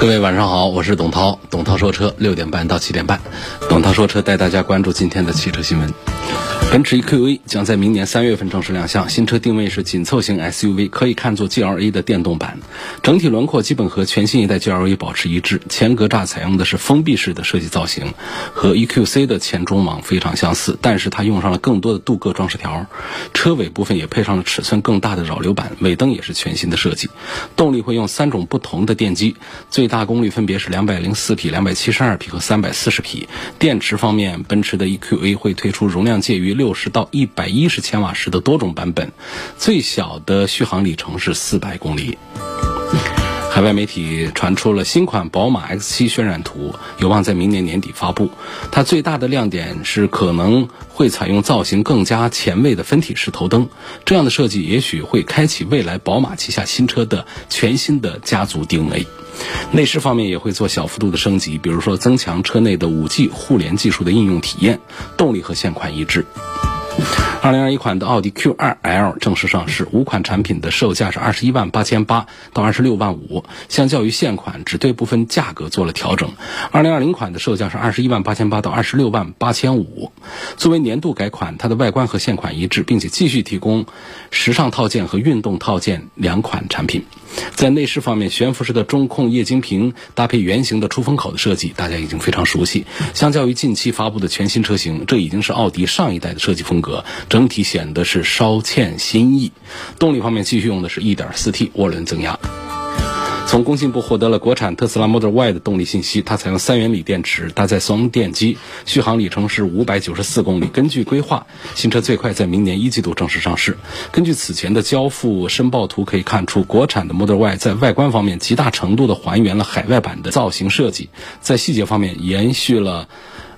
各位晚上好，我是董涛，董涛说车，六点半到七点半，董涛说车带大家关注今天的汽车新闻。奔驰 EQA 将在明年三月份正式亮相，新车定位是紧凑型 SUV，可以看作 GLA 的电动版。整体轮廓基本和全新一代 GLA 保持一致，前格栅采用的是封闭式的设计造型，和 EQC 的前中网非常相似，但是它用上了更多的镀铬装饰条。车尾部分也配上了尺寸更大的扰流板，尾灯也是全新的设计。动力会用三种不同的电机，最大功率分别是两百零四匹、两百七十二匹和三百四十匹。电池方面，奔驰的 EQA 会推出容量介于六十到一百一十千瓦时的多种版本，最小的续航里程是四百公里。海外媒体传出了新款宝马 X7 渲染图，有望在明年年底发布。它最大的亮点是可能会采用造型更加前卫的分体式头灯，这样的设计也许会开启未来宝马旗下新车的全新的家族定位。内饰方面也会做小幅度的升级，比如说增强车内的 5G 互联技术的应用体验，动力和现款一致。二零二一款的奥迪 Q 二 L 正式上市，五款产品的售价是二十一万八千八到二十六万五，相较于现款只对部分价格做了调整。二零二零款的售价是二十一万八千八到二十六万八千五。作为年度改款，它的外观和现款一致，并且继续提供时尚套件和运动套件两款产品。在内饰方面，悬浮式的中控液晶屏搭配圆形的出风口的设计，大家已经非常熟悉。相较于近期发布的全新车型，这已经是奥迪上一代的设计风格，整体显得是稍欠新意。动力方面，继续用的是一点四 T 涡轮增压。从工信部获得了国产特斯拉 Model Y 的动力信息，它采用三元锂电池，搭载双电机，续航里程是五百九十四公里。根据规划，新车最快在明年一季度正式上市。根据此前的交付申报图可以看出，国产的 Model Y 在外观方面极大程度的还原了海外版的造型设计，在细节方面延续了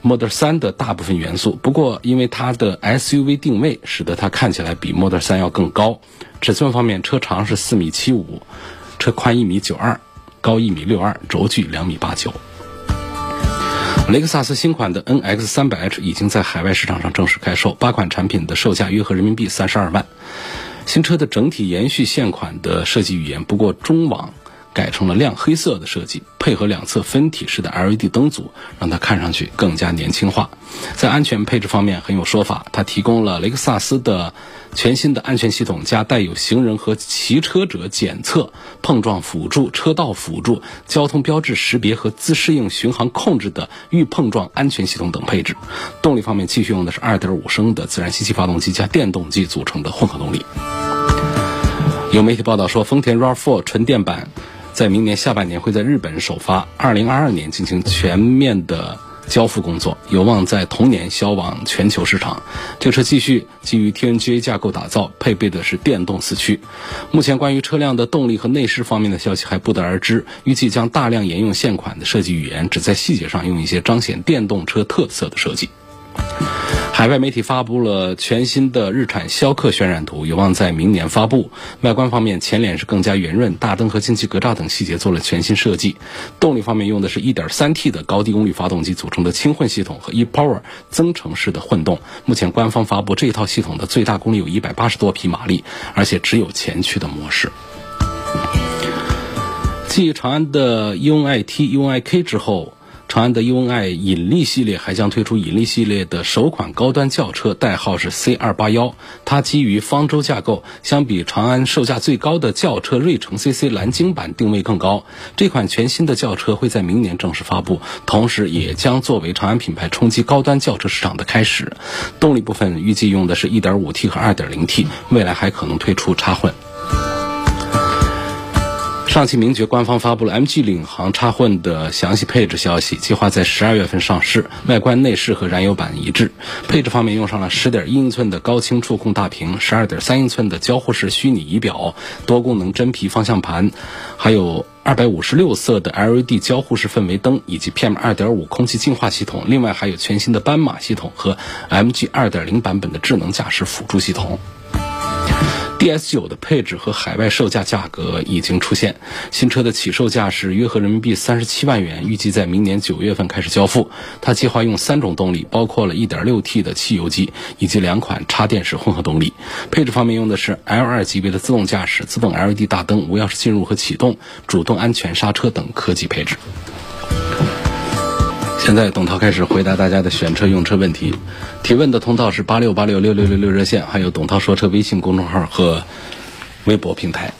Model 3的大部分元素。不过，因为它的 SUV 定位，使得它看起来比 Model 3要更高。尺寸方面，车长是四米七五。车宽一米九二，高一米六二，轴距两米八九。雷克萨斯新款的 NX 三百 H 已经在海外市场上正式开售，八款产品的售价约合人民币三十二万。新车的整体延续现款的设计语言，不过中网改成了亮黑色的设计，配合两侧分体式的 LED 灯组，让它看上去更加年轻化。在安全配置方面很有说法，它提供了雷克萨斯的。全新的安全系统加带有行人和骑车者检测、碰撞辅助、车道辅助、交通标志识别和自适应巡航控制的预碰撞安全系统等配置。动力方面，继续用的是2.5升的自然吸气发动机加电动机组成的混合动力。有媒体报道说，丰田 RAV4 纯电版在明年下半年会在日本首发，2022年进行全面的。交付工作有望在同年销往全球市场。这车继续基于 TNGA 架构打造，配备的是电动四驱。目前关于车辆的动力和内饰方面的消息还不得而知，预计将大量沿用现款的设计语言，只在细节上用一些彰显电动车特色的设计。海外媒体发布了全新的日产逍客渲染图，有望在明年发布。外观方面，前脸是更加圆润，大灯和进气格栅等细节做了全新设计。动力方面，用的是一点三 T 的高低功率发动机组成的轻混系统和 ePower 增程式的混动。目前官方发布这一套系统的最大功率有一百八十多匹马力，而且只有前驱的模式。继长安的 UNI-T、UNI-K 之后。长安的 UNI 引力系列还将推出引力系列的首款高端轿车，代号是 C 二八幺。它基于方舟架构，相比长安售价最高的轿车瑞城 CC 蓝鲸版定位更高。这款全新的轿车会在明年正式发布，同时也将作为长安品牌冲击高端轿车市场的开始。动力部分预计用的是一点五 T 和二点零 T，未来还可能推出插混。上汽名爵官方发布了 MG 领航插混的详细配置消息，计划在十二月份上市。外观内饰和燃油版一致，配置方面用上了十点一英寸的高清触控大屏，十二点三英寸的交互式虚拟仪表，多功能真皮方向盘，还有二百五十六色的 LED 交互式氛围灯，以及 PM 二点五空气净化系统。另外还有全新的斑马系统和 MG 二点零版本的智能驾驶辅助系统。DS 九的配置和海外售价价格已经出现，新车的起售价是约合人民币三十七万元，预计在明年九月份开始交付。它计划用三种动力，包括了一点六 T 的汽油机以及两款插电式混合动力。配置方面用的是 L 二级别的自动驾驶、自动 LED 大灯、无钥匙进入和启动、主动安全刹车等科技配置。现在董涛开始回答大家的选车用车问题，提问的通道是八六八六六六六六热线，还有董涛说车微信公众号和微博平台。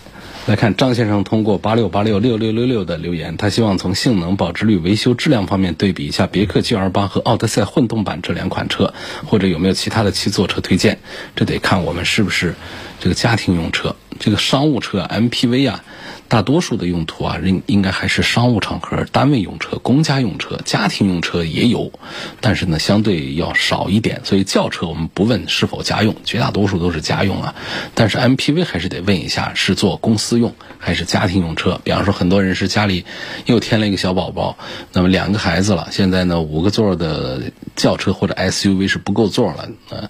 来看张先生通过八六八六六六六六的留言，他希望从性能、保值率、维修质量方面对比一下别克 GL 八和奥德赛混动版这两款车，或者有没有其他的七座车推荐？这得看我们是不是这个家庭用车，这个商务车 MPV 啊。大多数的用途啊，应应该还是商务场合、单位用车、公家用车、家庭用车也有，但是呢，相对要少一点。所以轿车我们不问是否家用，绝大多数都是家用啊。但是 MPV 还是得问一下，是做公司用还是家庭用车。比方说，很多人是家里又添了一个小宝宝，那么两个孩子了，现在呢，五个座的轿车或者 SUV 是不够座了，呃。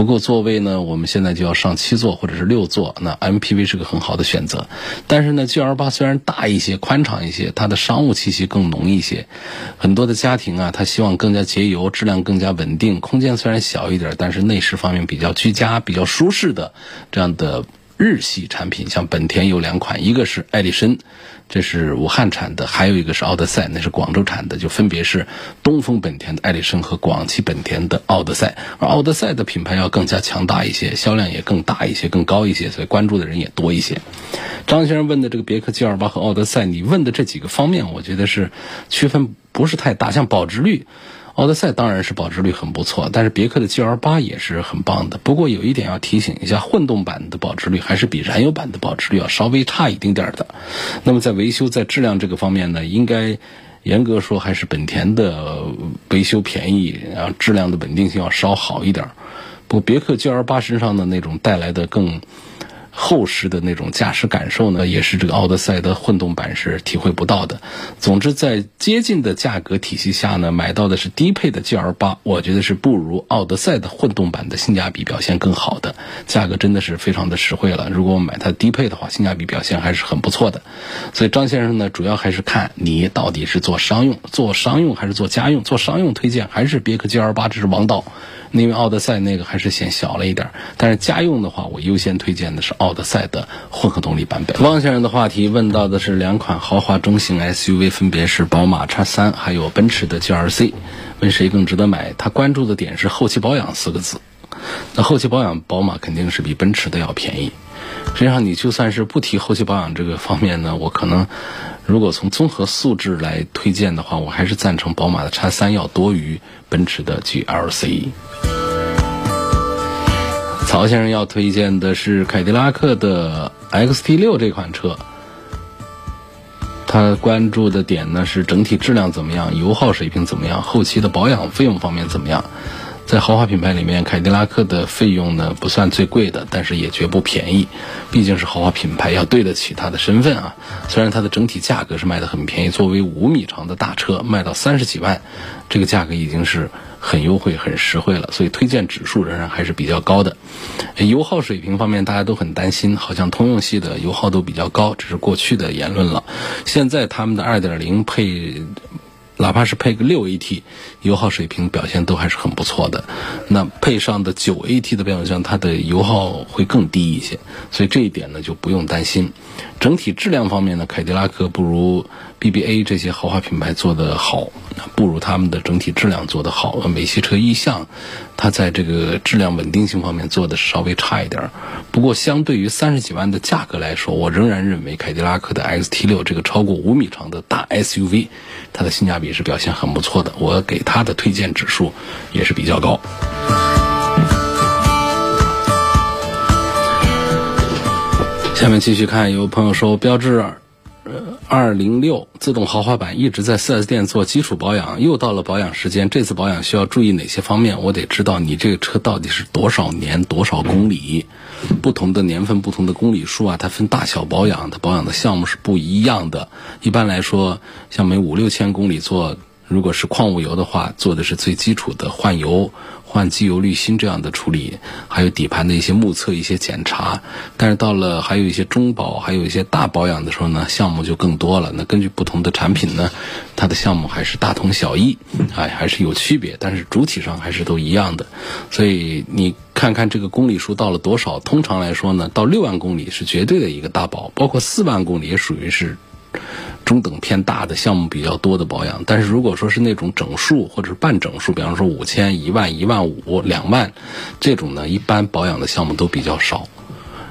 不够座位呢，我们现在就要上七座或者是六座，那 MPV 是个很好的选择。但是呢，GL8 虽然大一些、宽敞一些，它的商务气息更浓一些。很多的家庭啊，他希望更加节油、质量更加稳定。空间虽然小一点，但是内饰方面比较居家、比较舒适的这样的日系产品，像本田有两款，一个是艾力绅。这是武汉产的，还有一个是奥德赛，那是广州产的，就分别是东风本田的艾力绅和广汽本田的奥德赛。而奥德赛的品牌要更加强大一些，销量也更大一些、更高一些，所以关注的人也多一些。张先生问的这个别克 gl 八和奥德赛，你问的这几个方面，我觉得是区分不是太大，像保值率。奥德赛当然是保值率很不错，但是别克的 GL 八也是很棒的。不过有一点要提醒一下，混动版的保值率还是比燃油版的保值率要稍微差一丁点儿的。那么在维修、在质量这个方面呢，应该严格说还是本田的维修便宜，然后质量的稳定性要稍好一点。不过别克 GL 八身上的那种带来的更。厚实的那种驾驶感受呢，也是这个奥德赛的混动版是体会不到的。总之，在接近的价格体系下呢，买到的是低配的 GL 八，我觉得是不如奥德赛的混动版的性价比表现更好的。价格真的是非常的实惠了。如果我买它低配的话，性价比表现还是很不错的。所以张先生呢，主要还是看你到底是做商用、做商用还是做家用。做商用推荐还是别克 GL 八，这是王道。因为奥德赛那个还是显小了一点，但是家用的话，我优先推荐的是奥德赛的混合动力版本。汪先生的话题问到的是两款豪华中型 SUV，分别是宝马 X3 还有奔驰的 GLC，问谁更值得买？他关注的点是后期保养四个字。那后期保养，宝马肯定是比奔驰的要便宜。实际上，你就算是不提后期保养这个方面呢，我可能。如果从综合素质来推荐的话，我还是赞成宝马的 X3 要多于奔驰的 GLC。曹先生要推荐的是凯迪拉克的 XT6 这款车，他关注的点呢是整体质量怎么样，油耗水平怎么样，后期的保养费用方面怎么样。在豪华品牌里面，凯迪拉克的费用呢不算最贵的，但是也绝不便宜。毕竟是豪华品牌，要对得起它的身份啊。虽然它的整体价格是卖的很便宜，作为五米长的大车卖到三十几万，这个价格已经是很优惠、很实惠了。所以推荐指数仍然还是比较高的。油耗水平方面，大家都很担心，好像通用系的油耗都比较高，这是过去的言论了。现在他们的二点零配。哪怕是配个六 AT，油耗水平表现都还是很不错的。那配上的九 AT 的变速箱，它的油耗会更低一些，所以这一点呢就不用担心。整体质量方面呢，凯迪拉克不如 BBA 这些豪华品牌做得好，不如他们的整体质量做得好。美系车一向它在这个质量稳定性方面做的稍微差一点儿。不过相对于三十几万的价格来说，我仍然认为凯迪拉克的 XT6 这个超过五米长的大 SUV，它的性价比是表现很不错的。我给它的推荐指数也是比较高。下面继续看，有朋友说，标致二零六自动豪华版一直在 4S 店做基础保养，又到了保养时间，这次保养需要注意哪些方面？我得知道你这个车到底是多少年、多少公里，不同的年份、不同的公里数啊，它分大小保养，它保养的项目是不一样的。一般来说，像每五六千公里做，如果是矿物油的话，做的是最基础的换油。换机油滤芯这样的处理，还有底盘的一些目测、一些检查。但是到了还有一些中保、还有一些大保养的时候呢，项目就更多了。那根据不同的产品呢，它的项目还是大同小异，哎，还是有区别，但是主体上还是都一样的。所以你看看这个公里数到了多少？通常来说呢，到六万公里是绝对的一个大保，包括四万公里也属于是。中等偏大的项目比较多的保养，但是如果说是那种整数或者是半整数，比方说五千、一万、一万五、两万，这种呢，一般保养的项目都比较少。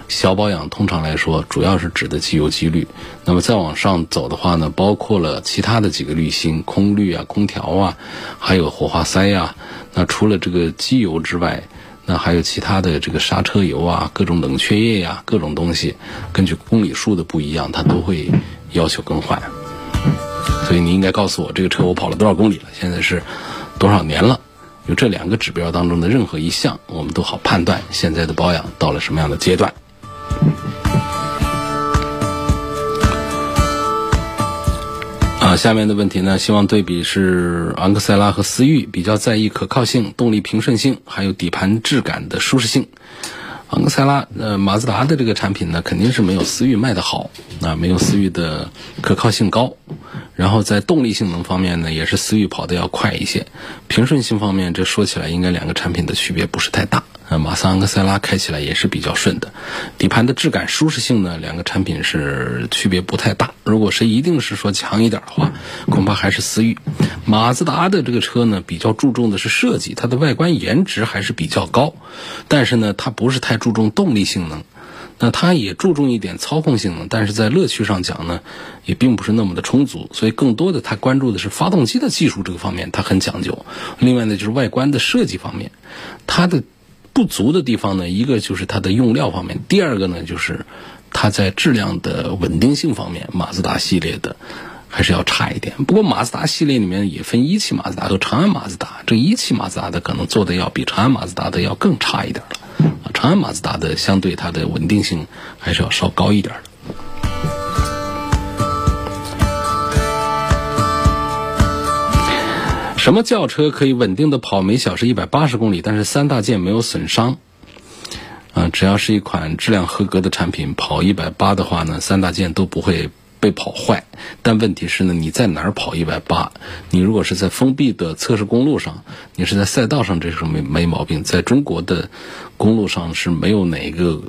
小保养通常来说，主要是指的机油机滤。那么再往上走的话呢，包括了其他的几个滤芯、空滤啊、空调啊，还有火花塞呀。那除了这个机油之外，那还有其他的这个刹车油啊、各种冷却液呀、各种东西，根据公里数的不一样，它都会。要求更换，所以你应该告诉我这个车我跑了多少公里了，现在是多少年了？有这两个指标当中的任何一项，我们都好判断现在的保养到了什么样的阶段。啊，下面的问题呢，希望对比是昂克赛拉和思域，比较在意可靠性、动力平顺性，还有底盘质感的舒适性。昂克赛拉，呃，马自达的这个产品呢，肯定是没有思域卖的好，啊，没有思域的可靠性高。然后在动力性能方面呢，也是思域跑的要快一些。平顺性方面，这说起来应该两个产品的区别不是太大。啊，马自昂克赛拉开起来也是比较顺的。底盘的质感、舒适性呢，两个产品是区别不太大。如果谁一定是说强一点的话，恐怕还是思域。马自达的这个车呢，比较注重的是设计，它的外观颜值还是比较高，但是呢，它不是太注重动力性能。那它也注重一点操控性能，但是在乐趣上讲呢，也并不是那么的充足。所以更多的它关注的是发动机的技术这个方面，它很讲究。另外呢，就是外观的设计方面，它的。不足的地方呢，一个就是它的用料方面，第二个呢就是它在质量的稳定性方面，马自达系列的还是要差一点。不过马自达系列里面也分一汽马自达和长安马自达，这一汽马自达的可能做的要比长安马自达的要更差一点了。长安马自达的相对它的稳定性还是要稍高一点的。什么轿车可以稳定的跑每小时一百八十公里，但是三大件没有损伤？啊，只要是一款质量合格的产品，跑一百八的话呢，三大件都不会被跑坏。但问题是呢，你在哪儿跑一百八？你如果是在封闭的测试公路上，你是在赛道上，这时候没没毛病。在中国的公路上是没有哪一个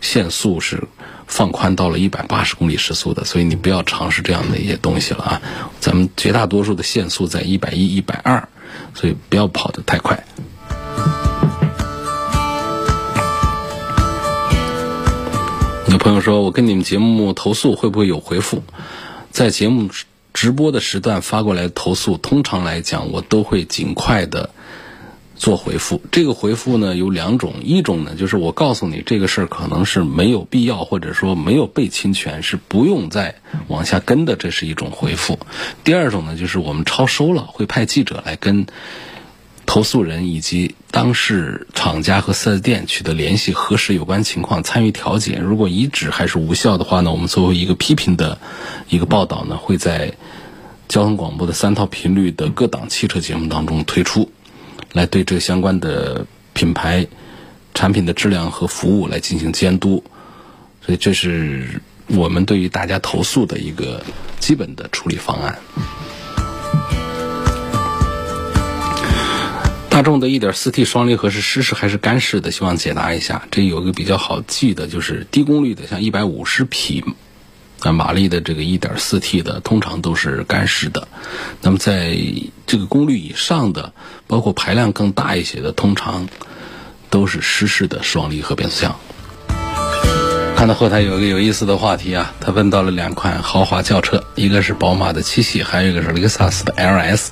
限速是。放宽到了一百八十公里时速的，所以你不要尝试这样的一些东西了啊！咱们绝大多数的限速在一百一、一百二，所以不要跑得太快。朋友说，我跟你们节目投诉会不会有回复？在节目直播的时段发过来投诉，通常来讲我都会尽快的。做回复，这个回复呢有两种，一种呢就是我告诉你这个事儿可能是没有必要，或者说没有被侵权，是不用再往下跟的，这是一种回复。第二种呢就是我们超收了，会派记者来跟投诉人以及当事厂家和四 S 店取得联系，核实有关情况，参与调解。如果遗址还是无效的话呢，我们作为一个批评的一个报道呢，会在交通广播的三套频率的各档汽车节目当中推出。来对这相关的品牌产品的质量和服务来进行监督，所以这是我们对于大家投诉的一个基本的处理方案。众的一点四 T 双离合是湿式还是干式的？希望解答一下。这有个比较好记的，就是低功率的，像一百五十匹。那马力的这个 1.4T 的通常都是干式的，那么在这个功率以上的，包括排量更大一些的，通常都是湿式的双离合变速箱。看到后台有一个有意思的话题啊，他问到了两款豪华轿车，一个是宝马的七系，还有一个是雷克萨斯的 LS，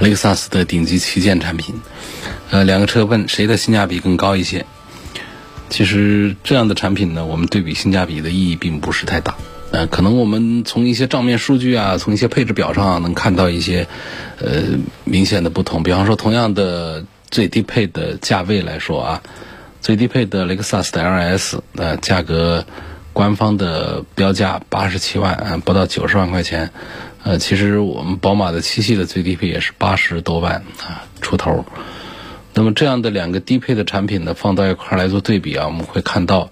雷克萨斯的顶级旗舰产品。呃，两个车问谁的性价比更高一些？其实这样的产品呢，我们对比性价比的意义并不是太大。呃，可能我们从一些账面数据啊，从一些配置表上能看到一些呃明显的不同。比方说，同样的最低配的价位来说啊，最低配的雷克萨斯的 LS，呃，价格官方的标价八十七万，呃，不到九十万块钱。呃，其实我们宝马的七系的最低配也是八十多万啊出头。那么这样的两个低配的产品呢，放到一块来做对比啊，我们会看到。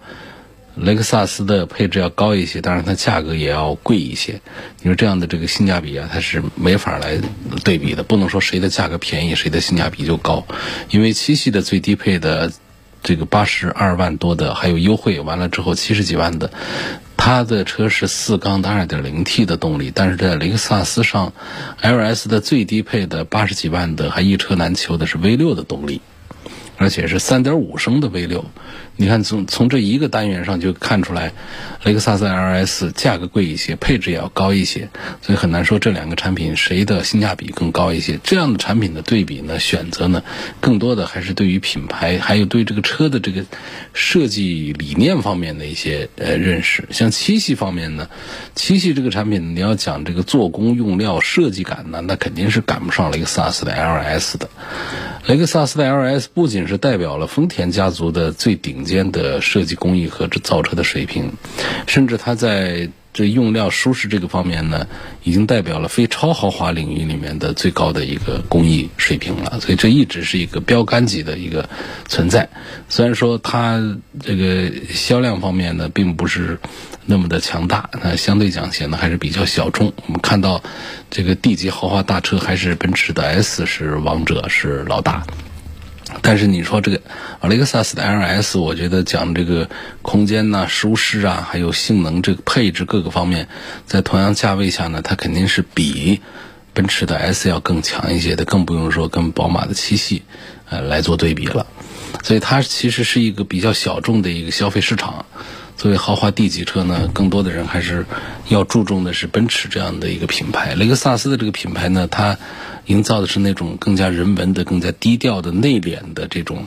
雷克萨斯的配置要高一些，当然它价格也要贵一些。你说这样的这个性价比啊，它是没法来对比的，不能说谁的价格便宜，谁的性价比就高。因为七系的最低配的这个八十二万多的，还有优惠完了之后七十几万的，它的车是四缸的二点零 T 的动力，但是在雷克萨斯上，LS 的最低配的八十几万的还一车难求的是 V 六的动力。而且是三点五升的 V 六，你看从从这一个单元上就看出来，雷克萨斯 LS 价格贵一些，配置也要高一些，所以很难说这两个产品谁的性价比更高一些。这样的产品的对比呢，选择呢，更多的还是对于品牌，还有对这个车的这个设计理念方面的一些呃认识。像七系方面呢，七系这个产品你要讲这个做工、用料、设计感呢，那肯定是赶不上雷克萨斯的 LS 的。雷克萨斯的 LS 不仅是代表了丰田家族的最顶尖的设计工艺和这造车的水平，甚至它在这用料舒适这个方面呢，已经代表了非超豪华领域里面的最高的一个工艺水平了。所以这一直是一个标杆级的一个存在。虽然说它这个销量方面呢，并不是那么的强大，那相对讲显得还是比较小众。我们看到这个 D 级豪华大车还是奔驰的 S 是王者，是老大。但是你说这个雷克萨斯的 LS，我觉得讲这个空间呐、舒适啊，还有性能、这个配置各个方面，在同样价位下呢，它肯定是比奔驰的 S 要更强一些的，更不用说跟宝马的七系呃来做对比了。所以它其实是一个比较小众的一个消费市场。作为豪华 D 级车呢，更多的人还是要注重的是奔驰这样的一个品牌。雷克萨斯的这个品牌呢，它营造的是那种更加人文的、更加低调的、内敛的这种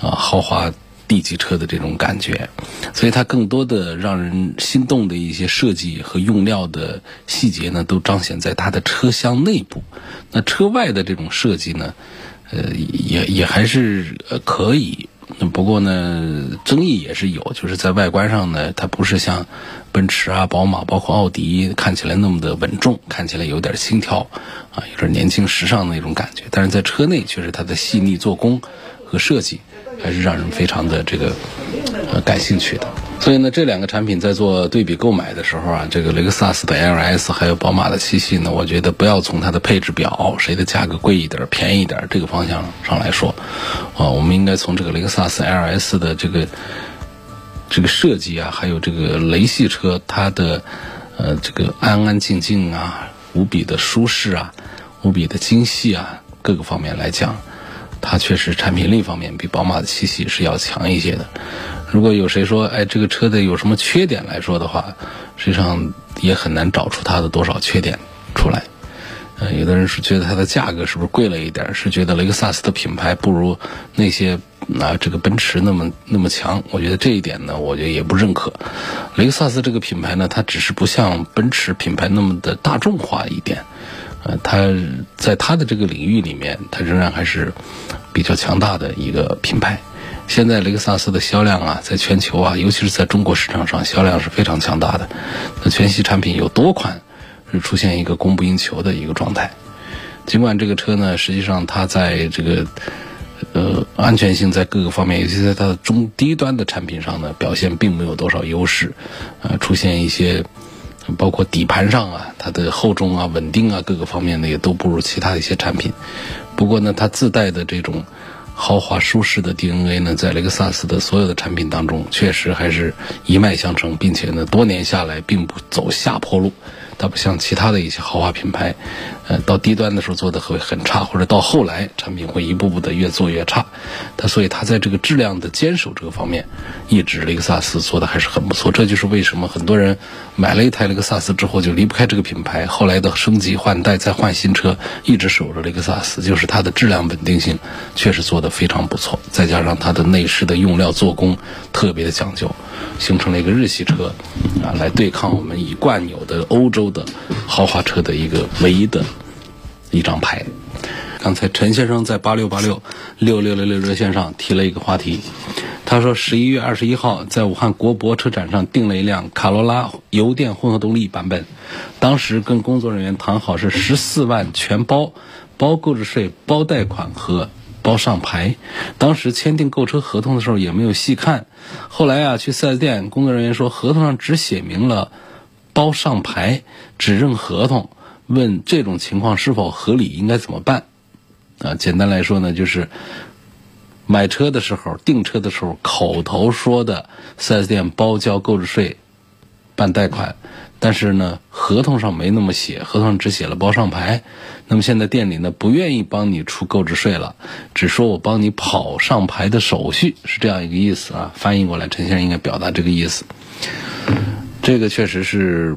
啊豪华 D 级车的这种感觉。所以它更多的让人心动的一些设计和用料的细节呢，都彰显在它的车厢内部。那车外的这种设计呢，呃，也也还是呃可以。那不过呢，争议也是有，就是在外观上呢，它不是像奔驰啊、宝马，包括奥迪看起来那么的稳重，看起来有点轻佻，啊，有点年轻时尚的那种感觉。但是在车内，却是它的细腻做工和设计，还是让人非常的这个呃感兴趣的。所以呢，这两个产品在做对比购买的时候啊，这个雷克萨斯的 LS 还有宝马的七系呢，我觉得不要从它的配置表谁的价格贵一点、便宜一点这个方向上来说，啊，我们应该从这个雷克萨斯 LS 的这个这个设计啊，还有这个雷系车它的呃这个安安静静啊、无比的舒适啊、无比的精细啊各个方面来讲，它确实产品力方面比宝马的七系是要强一些的。如果有谁说，哎，这个车的有什么缺点来说的话，实际上也很难找出它的多少缺点出来。呃，有的人是觉得它的价格是不是贵了一点，是觉得雷克萨斯的品牌不如那些啊这个奔驰那么那么强。我觉得这一点呢，我觉得也不认可。雷克萨斯这个品牌呢，它只是不像奔驰品牌那么的大众化一点。呃，它在它的这个领域里面，它仍然还是比较强大的一个品牌。现在雷克萨斯的销量啊，在全球啊，尤其是在中国市场上，销量是非常强大的。那全系产品有多款是出现一个供不应求的一个状态。尽管这个车呢，实际上它在这个呃安全性在各个方面，尤其在它的中低端的产品上呢，表现并没有多少优势。呃，出现一些包括底盘上啊，它的厚重啊、稳定啊各个方面呢，也都不如其他的一些产品。不过呢，它自带的这种。豪华舒适的 DNA 呢，在雷克萨斯的所有的产品当中，确实还是一脉相承，并且呢，多年下来并不走下坡路。它不像其他的一些豪华品牌，呃，到低端的时候做的会很差，或者到后来产品会一步步的越做越差。它所以它在这个质量的坚守这个方面，一直雷克萨斯做的还是很不错。这就是为什么很多人买了一台雷克萨斯之后就离不开这个品牌，后来的升级换代再换新车，一直守着雷克萨斯，就是它的质量稳定性确实做得非常不错，再加上它的内饰的用料做工特别的讲究。形成了一个日系车，啊，来对抗我们已惯有的欧洲的豪华车的一个唯一的一张牌。刚才陈先生在八六八六六六六六热线上提了一个话题，他说十一月二十一号在武汉国博车展上订了一辆卡罗拉油电混合动力版本，当时跟工作人员谈好是十四万全包，包购置税、包贷款和。包上牌，当时签订购车合同的时候也没有细看，后来啊去四 S 店，工作人员说合同上只写明了包上牌，只认合同，问这种情况是否合理，应该怎么办？啊，简单来说呢，就是买车的时候、订车的时候口头说的四 S 店包交购置税、办贷款。但是呢，合同上没那么写，合同上只写了包上牌。那么现在店里呢不愿意帮你出购置税了，只说我帮你跑上牌的手续，是这样一个意思啊。翻译过来，陈先生应该表达这个意思。这个确实是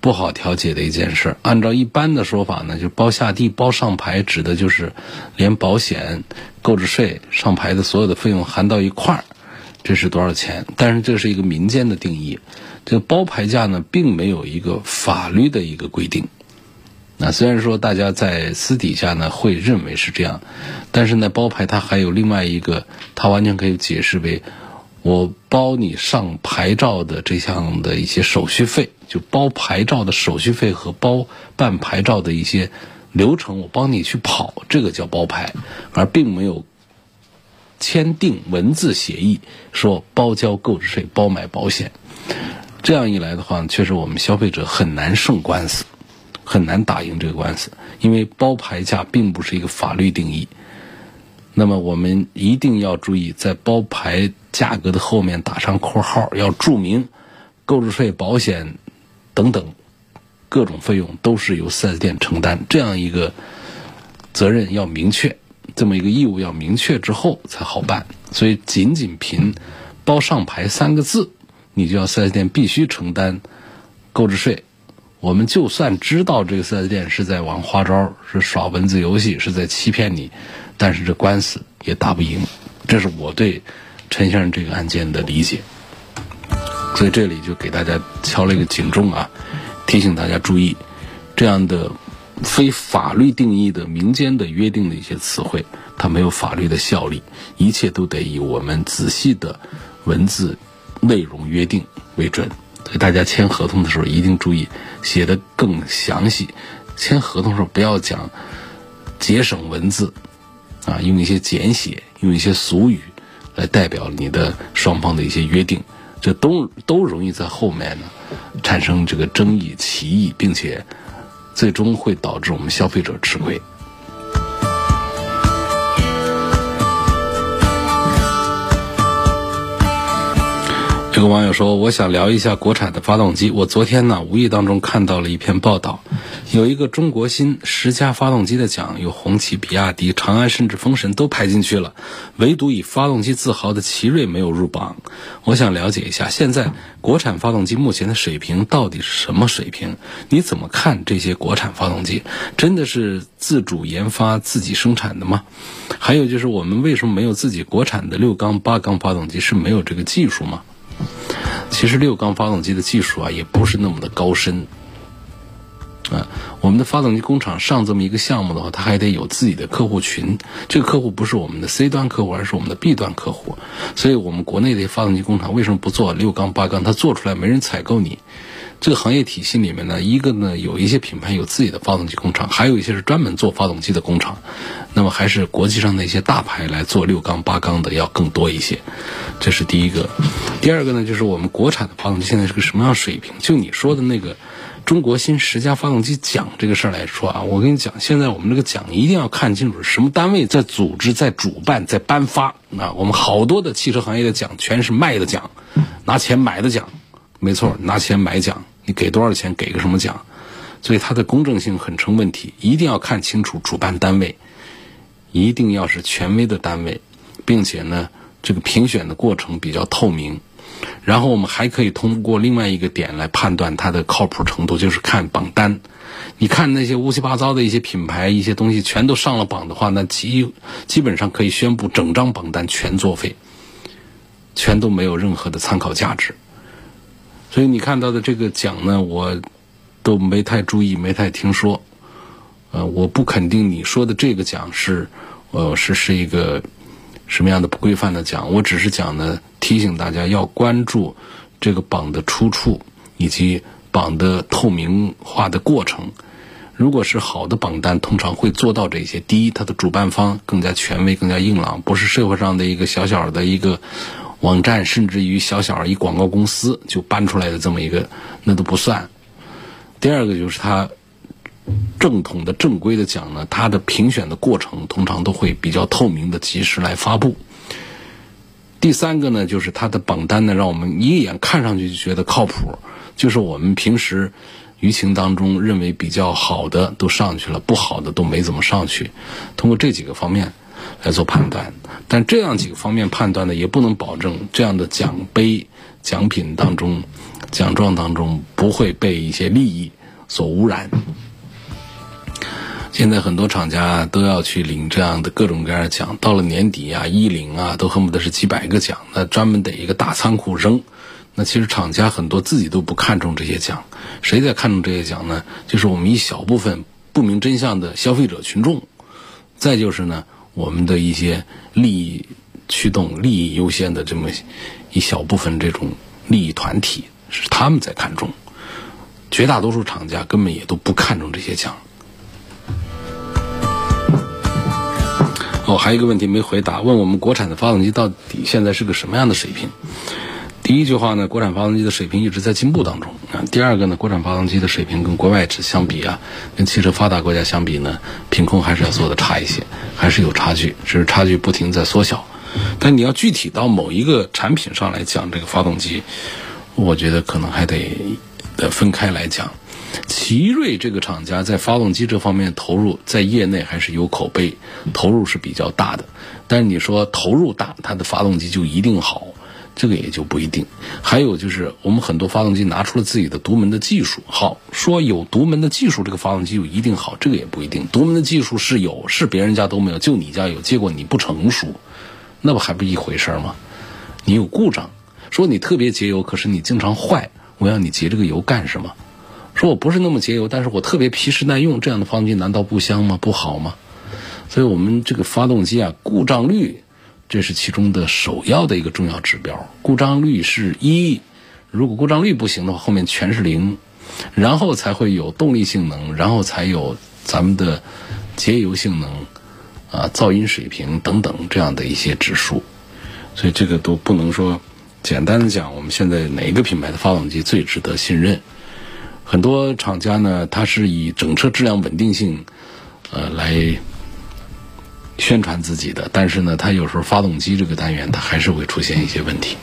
不好调解的一件事。按照一般的说法呢，就包下地、包上牌，指的就是连保险、购置税、上牌的所有的费用含到一块儿，这是多少钱？但是这是一个民间的定义。这个包牌价呢，并没有一个法律的一个规定。那虽然说大家在私底下呢会认为是这样，但是呢，包牌它还有另外一个，它完全可以解释为，我包你上牌照的这项的一些手续费，就包牌照的手续费和包办牌照的一些流程，我帮你去跑，这个叫包牌，而并没有签订文字协议说包交购置税、包买保险。这样一来的话，确实我们消费者很难胜官司，很难打赢这个官司，因为包牌价并不是一个法律定义。那么我们一定要注意，在包牌价格的后面打上括号，要注明购置税、保险等等各种费用都是由 4S 店承担，这样一个责任要明确，这么一个义务要明确之后才好办。所以，仅仅凭包上牌三个字。你就要四 S 店必须承担购置税，我们就算知道这个四 S 店是在玩花招，是耍文字游戏，是在欺骗你，但是这官司也打不赢。这是我对陈先生这个案件的理解，所以这里就给大家敲了一个警钟啊，提醒大家注意，这样的非法律定义的民间的约定的一些词汇，它没有法律的效力，一切都得以我们仔细的文字。内容约定为准，所以大家签合同的时候一定注意写的更详细。签合同时候不要讲节省文字，啊，用一些简写，用一些俗语来代表你的双方的一些约定，这都都容易在后面呢产生这个争议、歧义，并且最终会导致我们消费者吃亏。这个网友说：“我想聊一下国产的发动机。我昨天呢，无意当中看到了一篇报道，有一个中国新十佳发动机的奖，有红旗、比亚迪、长安，甚至风神都排进去了，唯独以发动机自豪的奇瑞没有入榜。我想了解一下，现在国产发动机目前的水平到底是什么水平？你怎么看这些国产发动机？真的是自主研发、自己生产的吗？还有就是，我们为什么没有自己国产的六缸、八缸发动机？是没有这个技术吗？”其实六缸发动机的技术啊，也不是那么的高深啊。我们的发动机工厂上这么一个项目的话，它还得有自己的客户群。这个客户不是我们的 C 端客户，而是我们的 B 端客户。所以我们国内的发动机工厂为什么不做六缸八缸？它做出来没人采购你。这个行业体系里面呢，一个呢有一些品牌有自己的发动机工厂，还有一些是专门做发动机的工厂。那么还是国际上的一些大牌来做六缸八缸的要更多一些，这是第一个。第二个呢，就是我们国产的发动机现在是个什么样水平？就你说的那个中国新十佳发动机奖这个事儿来说啊，我跟你讲，现在我们这个奖一定要看清楚什么单位在组织、在主办、在颁发啊。我们好多的汽车行业的奖全是卖的奖，拿钱买的奖。没错，拿钱买奖，你给多少钱给个什么奖？所以它的公正性很成问题。一定要看清楚主办单位，一定要是权威的单位，并且呢，这个评选的过程比较透明。然后我们还可以通过另外一个点来判断它的靠谱程度，就是看榜单。你看那些乌七八糟的一些品牌、一些东西全都上了榜的话，那基基本上可以宣布整张榜单全作废，全都没有任何的参考价值。所以你看到的这个奖呢，我都没太注意，没太听说。呃，我不肯定你说的这个奖是，呃，是是一个什么样的不规范的奖。我只是讲呢，提醒大家要关注这个榜的出处以及榜的透明化的过程。如果是好的榜单，通常会做到这些。第一，它的主办方更加权威、更加硬朗，不是社会上的一个小小的一个。网站甚至于小小一广告公司就搬出来的这么一个，那都不算。第二个就是它正统的正规的讲呢，它的评选的过程通常都会比较透明的及时来发布。第三个呢，就是它的榜单呢，让我们一眼看上去就觉得靠谱，就是我们平时舆情当中认为比较好的都上去了，不好的都没怎么上去。通过这几个方面。来做判断，但这样几个方面判断呢，也不能保证这样的奖杯、奖品当中、奖状当中不会被一些利益所污染。现在很多厂家都要去领这样的各种各样的奖，到了年底啊，一领啊，都恨不得是几百个奖，那专门得一个大仓库扔。那其实厂家很多自己都不看重这些奖，谁在看重这些奖呢？就是我们一小部分不明真相的消费者群众，再就是呢。我们的一些利益驱动、利益优先的这么一小部分这种利益团体，是他们在看重，绝大多数厂家根本也都不看重这些奖。哦，还有一个问题没回答，问我们国产的发动机到底现在是个什么样的水平？第一句话呢，国产发动机的水平一直在进步当中啊。第二个呢，国产发动机的水平跟国外相比啊，跟汽车发达国家相比呢，品控还是要做的差一些，还是有差距，只是差距不停在缩小。但你要具体到某一个产品上来讲，这个发动机，我觉得可能还得得分开来讲。奇瑞这个厂家在发动机这方面投入，在业内还是有口碑，投入是比较大的。但是你说投入大，它的发动机就一定好？这个也就不一定，还有就是我们很多发动机拿出了自己的独门的技术，好说有独门的技术，这个发动机就一定好，这个也不一定。独门的技术是有，是别人家都没有，就你家有，结果你不成熟，那不还不一回事吗？你有故障，说你特别节油，可是你经常坏，我要你节这个油干什么？说我不是那么节油，但是我特别皮实耐用，这样的发动机难道不香吗？不好吗？所以我们这个发动机啊，故障率。这是其中的首要的一个重要指标，故障率是一，如果故障率不行的话，后面全是零，然后才会有动力性能，然后才有咱们的节油性能，啊，噪音水平等等这样的一些指数，所以这个都不能说简单的讲，我们现在哪一个品牌的发动机最值得信任？很多厂家呢，它是以整车质量稳定性，呃，来。宣传自己的，但是呢，它有时候发动机这个单元，它还是会出现一些问题。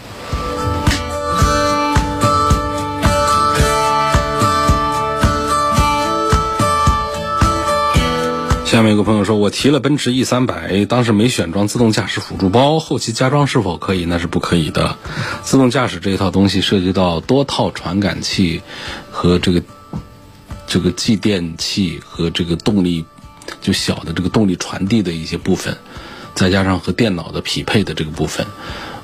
下面有个朋友说，我提了奔驰 E 三百，当时没选装自动驾驶辅助包，后期加装是否可以？那是不可以的。自动驾驶这一套东西涉及到多套传感器和这个这个继电器和这个动力。就小的这个动力传递的一些部分，再加上和电脑的匹配的这个部分，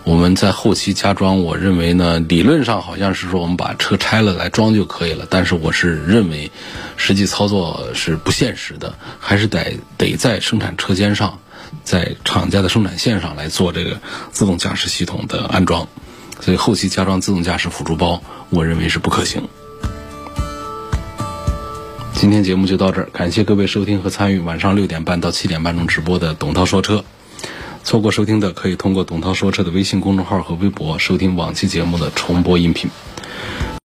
我们在后期加装，我认为呢，理论上好像是说我们把车拆了来装就可以了，但是我是认为，实际操作是不现实的，还是得得在生产车间上，在厂家的生产线上来做这个自动驾驶系统的安装，所以后期加装自动驾驶辅助包，我认为是不可行。今天节目就到这儿，感谢各位收听和参与晚上六点半到七点半钟直播的董涛说车。错过收听的可以通过董涛说车的微信公众号和微博收听往期节目的重播音频。